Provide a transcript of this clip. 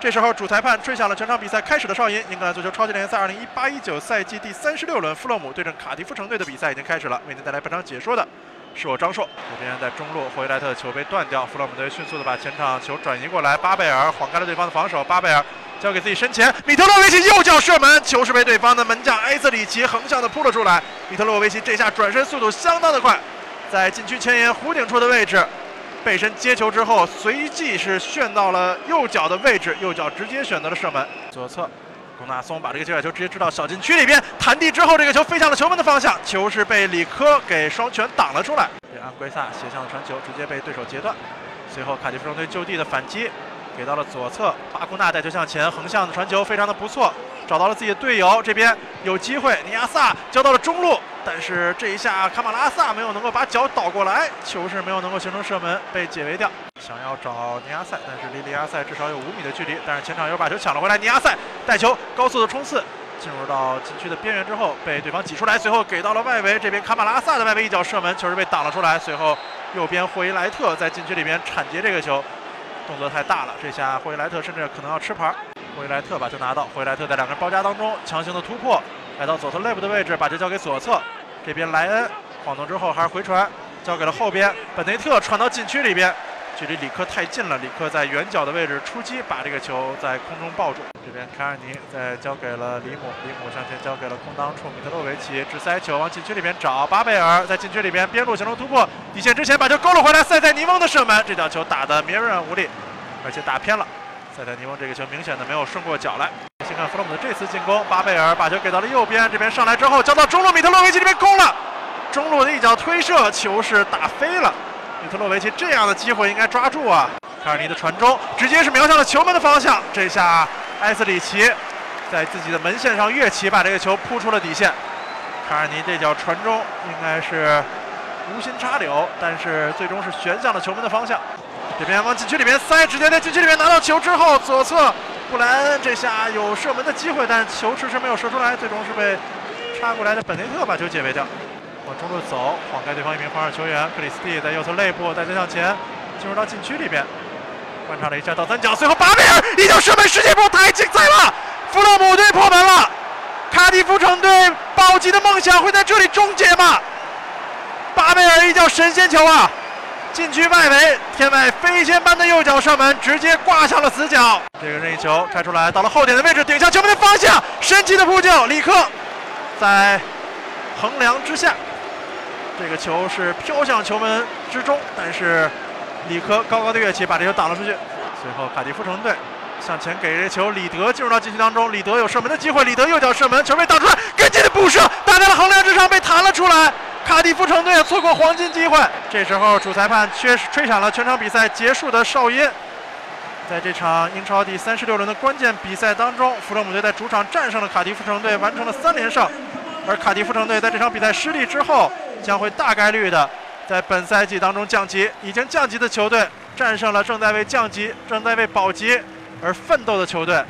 这时候主裁判吹响了全场比赛开始的哨音。英格兰足球超级联赛2018-19赛季第三十六轮，富勒姆对阵卡迪夫城队的比赛已经开始了。为您带来本场解说的是我张硕。这边在中路，霍伊莱特的球被断掉，富勒姆队迅速的把前场球转移过来，巴贝尔晃开了对方的防守，巴贝尔交给自己身前，米特洛维奇右脚射门，球是被对方的门将埃泽里奇横向的扑了出来。米特洛维奇这下转身速度相当的快，在禁区前沿弧顶处的位置。背身接球之后，随即是旋到了右脚的位置，右脚直接选择了射门。左侧，龚纳松把这个界外球直接掷到小禁区里边，弹地之后，这个球飞向了球门的方向，球是被李科给双拳挡了出来。这安圭萨斜向的传球直接被对手截断，随后卡迪夫城队就地的反击，给到了左侧，巴库纳带球向前，横向的传球非常的不错，找到了自己的队友，这边有机会，尼亚萨交到了中路。但是这一下卡马拉萨没有能够把脚倒过来，球是没有能够形成射门，被解围掉。想要找尼亚塞，但是离尼亚塞至少有五米的距离。但是前场又把球抢了回来，尼亚塞带球高速的冲刺，进入到禁区的边缘之后被对方挤出来，随后给到了外围。这边卡马拉萨的外围一脚射门，球是被挡了出来。随后右边霍伊莱特在禁区里边铲截这个球，动作太大了，这下霍伊莱特甚至可能要吃牌。霍伊莱特把球拿到，霍伊莱特在两个人包夹当中强行的突破，来到左侧内部的位置，把球交给左侧。这边莱恩晃动之后还是回传，交给了后边本内特传到禁区里边，距离里克太近了，里克在远角的位置出击，把这个球在空中抱住。这边卡尔尼再交给了里姆，里姆向前交给了空当处米特洛维奇，直塞球往禁区里边找，巴贝尔在禁区里边边路形成突破，底线之前把球勾了回来，塞塞尼翁的射门，这脚球打得绵软无力，而且打偏了，塞塞尼翁这个球明显的没有顺过脚来。看弗洛姆的这次进攻，巴贝尔把球给到了右边，这边上来之后交到中路，米特洛维奇这边攻了，中路的一脚推射，球是打飞了。米特洛维奇这样的机会应该抓住啊！卡尔尼的传中直接是瞄向了球门的方向，这下埃斯里奇在自己的门线上跃起，把这个球扑出了底线。卡尔尼这脚传中应该是无心插柳，但是最终是旋向了球门的方向。这边往禁区里面塞，直接在禁区里面拿到球之后，左侧。布莱恩这下有射门的机会，但球迟迟没有射出来，最终是被插过来的本内特把球解围掉。往中路走，晃开对方一名防守球员克里斯蒂，在右侧肋部带球向前，进入到禁区里边，观察了一下倒三角，随后巴贝尔一脚射门，世界波太精彩了！弗洛姆队破门了，卡迪夫城队保级的梦想会在这里终结吗？巴贝尔一脚神仙球啊！禁区外围，天外飞仙般的右脚射门，直接挂上了死角。这个任意球开出来，到了后点的位置，顶向球门的方向，神奇的扑救，里克在横梁之下，这个球是飘向球门之中，但是里克高高的跃起，把这球挡了出去。随后卡迪夫城队向前给这球，里德进入到禁区当中，里德有射门的机会，里德右脚射门，球被挡出来，跟进的补射打在了横梁之上，被弹了出卡迪夫城队错过黄金机会，这时候主裁判却吹响了全场比赛结束的哨音。在这场英超第三十六轮的关键比赛当中，弗洛姆队在主场战胜了卡迪夫城队，完成了三连胜。而卡迪夫城队在这场比赛失利之后，将会大概率的在本赛季当中降级。已经降级的球队战胜了正在为降级、正在为保级而奋斗的球队。